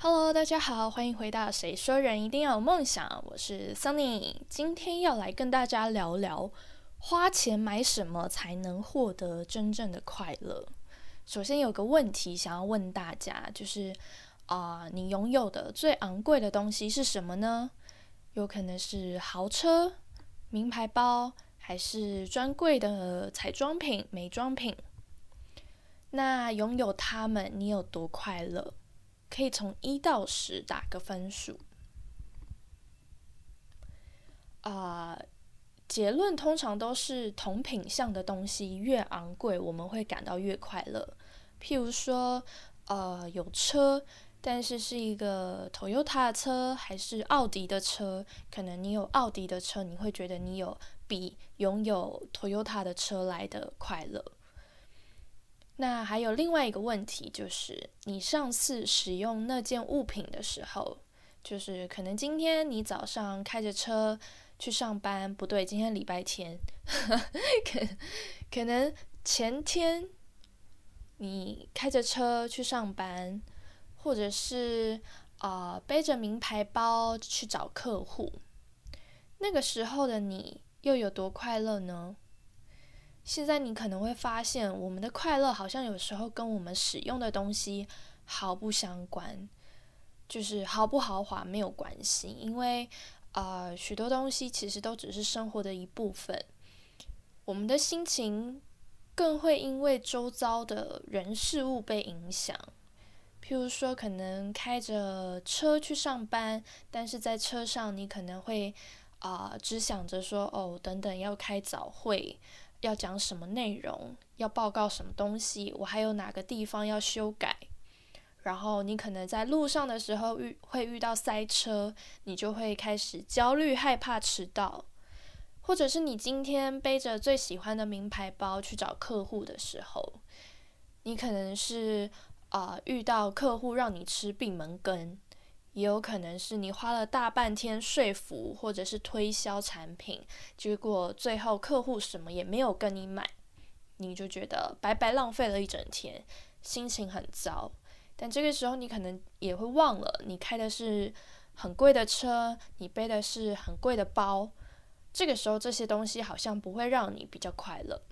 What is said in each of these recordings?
Hello，大家好，欢迎回到《谁说人一定要有梦想》，我是 Sunny，今天要来跟大家聊聊花钱买什么才能获得真正的快乐。首先有个问题想要问大家，就是啊，你拥有的最昂贵的东西是什么呢？有可能是豪车、名牌包，还是专柜的彩妆品、美妆品？那拥有它们，你有多快乐？可以从一到十打个分数。啊，结论通常都是同品相的东西越昂贵，我们会感到越快乐。譬如说，呃，有车，但是是一个 Toyota 的车还是奥迪的车，可能你有奥迪的车，你会觉得你有比拥有 Toyota 的车来的快乐。那还有另外一个问题，就是你上次使用那件物品的时候，就是可能今天你早上开着车去上班，不对，今天礼拜天，可可能前天你开着车去上班，或者是啊背着名牌包去找客户，那个时候的你又有多快乐呢？现在你可能会发现，我们的快乐好像有时候跟我们使用的东西毫不相关，就是豪不豪华没有关系，因为呃许多东西其实都只是生活的一部分。我们的心情更会因为周遭的人事物被影响，譬如说可能开着车去上班，但是在车上你可能会啊只想着说哦等等要开早会。要讲什么内容？要报告什么东西？我还有哪个地方要修改？然后你可能在路上的时候遇会遇到塞车，你就会开始焦虑、害怕迟到。或者是你今天背着最喜欢的名牌包去找客户的时候，你可能是啊遇到客户让你吃闭门羹。也有可能是你花了大半天说服或者是推销产品，结果最后客户什么也没有跟你买，你就觉得白白浪费了一整天，心情很糟。但这个时候你可能也会忘了，你开的是很贵的车，你背的是很贵的包，这个时候这些东西好像不会让你比较快乐。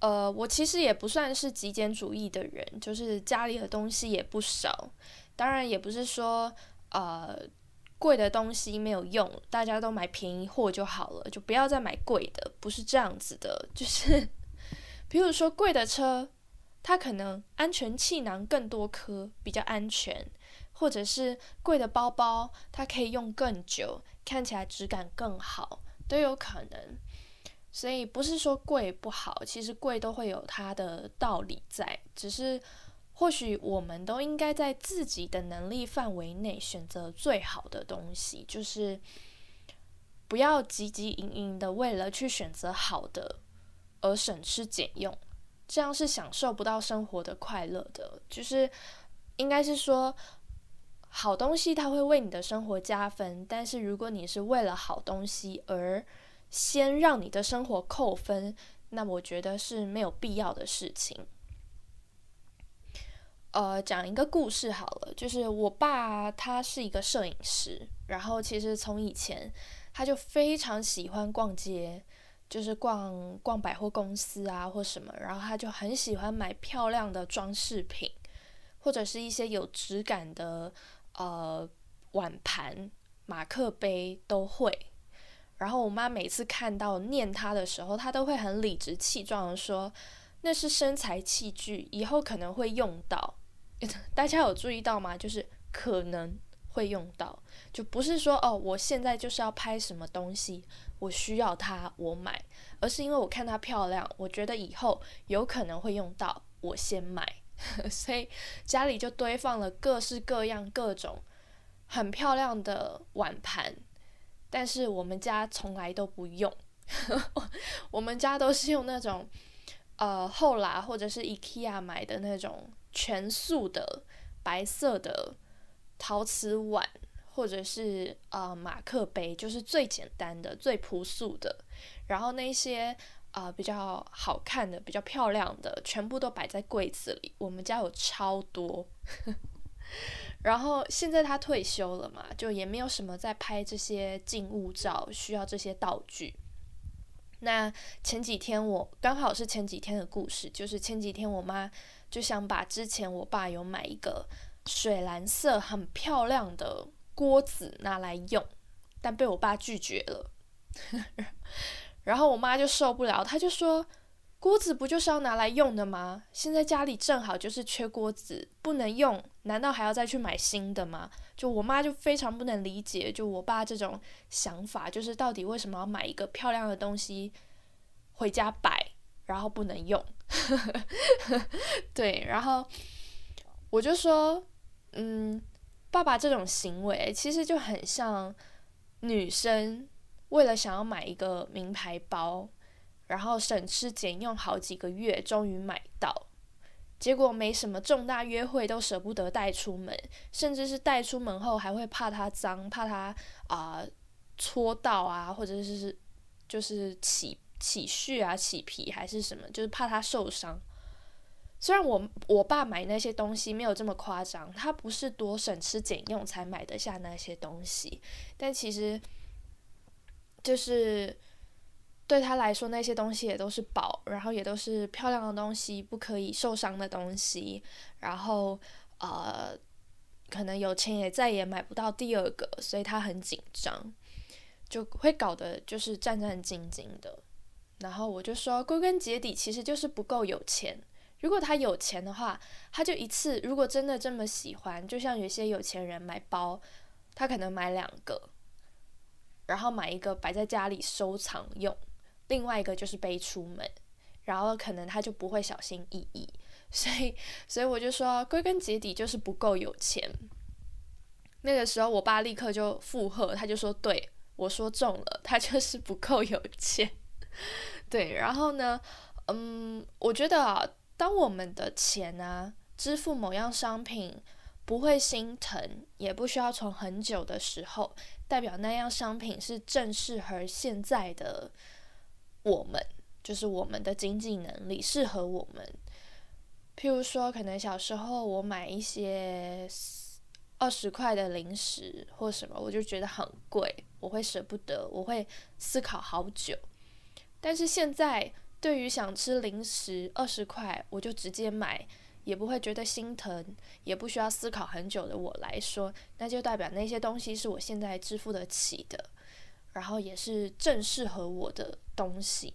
呃，我其实也不算是极简主义的人，就是家里的东西也不少。当然也不是说，呃，贵的东西没有用，大家都买便宜货就好了，就不要再买贵的，不是这样子的。就是，比如说贵的车，它可能安全气囊更多颗，比较安全；或者是贵的包包，它可以用更久，看起来质感更好，都有可能。所以不是说贵不好，其实贵都会有它的道理在，只是。或许我们都应该在自己的能力范围内选择最好的东西，就是不要汲汲营营的为了去选择好的而省吃俭用，这样是享受不到生活的快乐的。就是应该是说，好东西它会为你的生活加分，但是如果你是为了好东西而先让你的生活扣分，那我觉得是没有必要的事情。呃，讲一个故事好了，就是我爸他是一个摄影师，然后其实从以前他就非常喜欢逛街，就是逛逛百货公司啊或什么，然后他就很喜欢买漂亮的装饰品，或者是一些有质感的呃碗盘、马克杯都会。然后我妈每次看到念他的时候，他都会很理直气壮的说：“那是身材器具，以后可能会用到。” 大家有注意到吗？就是可能会用到，就不是说哦，我现在就是要拍什么东西，我需要它，我买，而是因为我看它漂亮，我觉得以后有可能会用到，我先买，所以家里就堆放了各式各样、各种很漂亮的碗盘，但是我们家从来都不用，我们家都是用那种呃后来或者是 IKEA 买的那种。全素的白色的陶瓷碗，或者是呃马克杯，就是最简单的、最朴素的。然后那些啊比较好看的、比较漂亮的，全部都摆在柜子里。我们家有超多。然后现在他退休了嘛，就也没有什么在拍这些静物照，需要这些道具。那前几天我刚好是前几天的故事，就是前几天我妈就想把之前我爸有买一个水蓝色很漂亮的锅子拿来用，但被我爸拒绝了。然后我妈就受不了，她就说。锅子不就是要拿来用的吗？现在家里正好就是缺锅子，不能用，难道还要再去买新的吗？就我妈就非常不能理解，就我爸这种想法，就是到底为什么要买一个漂亮的东西回家摆，然后不能用？对，然后我就说，嗯，爸爸这种行为其实就很像女生为了想要买一个名牌包。然后省吃俭用好几个月，终于买到，结果没什么重大约会都舍不得带出门，甚至是带出门后还会怕它脏，怕它啊搓到啊，或者是就是起起絮啊、起皮还是什么，就是怕它受伤。虽然我我爸买那些东西没有这么夸张，他不是多省吃俭用才买得下那些东西，但其实就是。对他来说，那些东西也都是宝，然后也都是漂亮的东西，不可以受伤的东西。然后，呃，可能有钱也再也买不到第二个，所以他很紧张，就会搞得就是战战兢兢的。然后我就说，归根结底其实就是不够有钱。如果他有钱的话，他就一次，如果真的这么喜欢，就像有些有钱人买包，他可能买两个，然后买一个摆在家里收藏用。另外一个就是背出门，然后可能他就不会小心翼翼，所以，所以我就说，归根结底就是不够有钱。那个时候，我爸立刻就附和，他就说：“对我说中了，他就是不够有钱。” 对，然后呢，嗯，我觉得啊，当我们的钱啊支付某样商品不会心疼，也不需要存很久的时候，代表那样商品是正适合现在的。我们就是我们的经济能力适合我们，譬如说，可能小时候我买一些二十块的零食或什么，我就觉得很贵，我会舍不得，我会思考好久。但是现在，对于想吃零食二十块我就直接买，也不会觉得心疼，也不需要思考很久的我来说，那就代表那些东西是我现在支付得起的。然后也是正适合我的东西，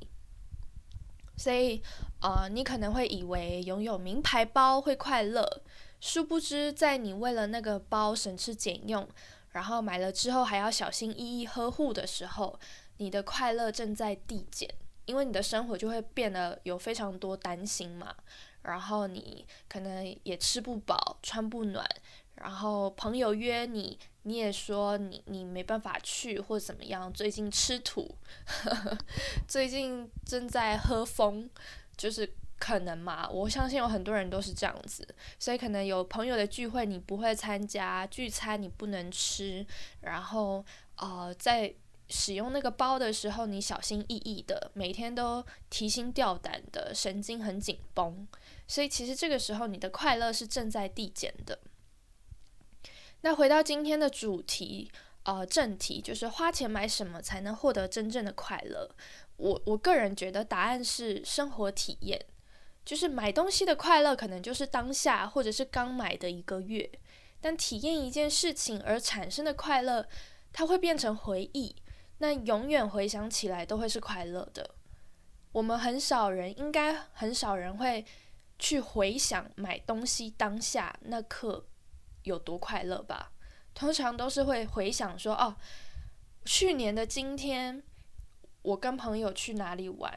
所以啊，你可能会以为拥有名牌包会快乐，殊不知在你为了那个包省吃俭用，然后买了之后还要小心翼翼呵护的时候，你的快乐正在递减，因为你的生活就会变得有非常多担心嘛，然后你可能也吃不饱，穿不暖。然后朋友约你，你也说你你没办法去或怎么样。最近吃土，最近正在喝风，就是可能嘛。我相信有很多人都是这样子，所以可能有朋友的聚会你不会参加，聚餐你不能吃，然后呃在使用那个包的时候你小心翼翼的，每天都提心吊胆的，神经很紧绷。所以其实这个时候你的快乐是正在递减的。那回到今天的主题，呃，正题就是花钱买什么才能获得真正的快乐？我我个人觉得答案是生活体验，就是买东西的快乐可能就是当下或者是刚买的一个月，但体验一件事情而产生的快乐，它会变成回忆，那永远回想起来都会是快乐的。我们很少人，应该很少人会去回想买东西当下那刻。有多快乐吧？通常都是会回想说，哦，去年的今天，我跟朋友去哪里玩，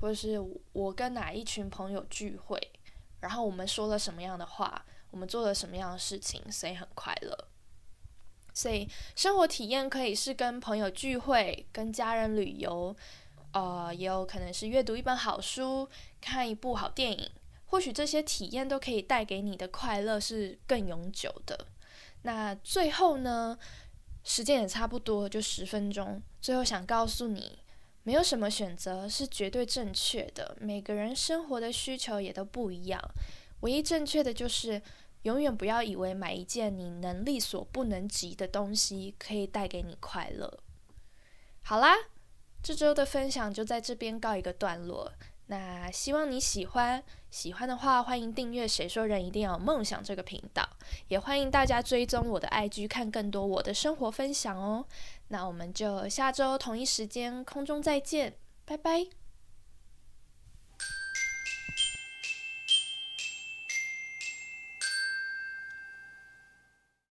或是我跟哪一群朋友聚会，然后我们说了什么样的话，我们做了什么样的事情，所以很快乐。所以生活体验可以是跟朋友聚会，跟家人旅游，呃，也有可能是阅读一本好书，看一部好电影。或许这些体验都可以带给你的快乐是更永久的。那最后呢，时间也差不多，就十分钟。最后想告诉你，没有什么选择是绝对正确的，每个人生活的需求也都不一样。唯一正确的就是永远不要以为买一件你能力所不能及的东西可以带给你快乐。好啦，这周的分享就在这边告一个段落。那希望你喜欢，喜欢的话欢迎订阅。谁说人一定要有梦想这个频道？也欢迎大家追踪我的 IG，看更多我的生活分享哦。那我们就下周同一时间空中再见，拜拜。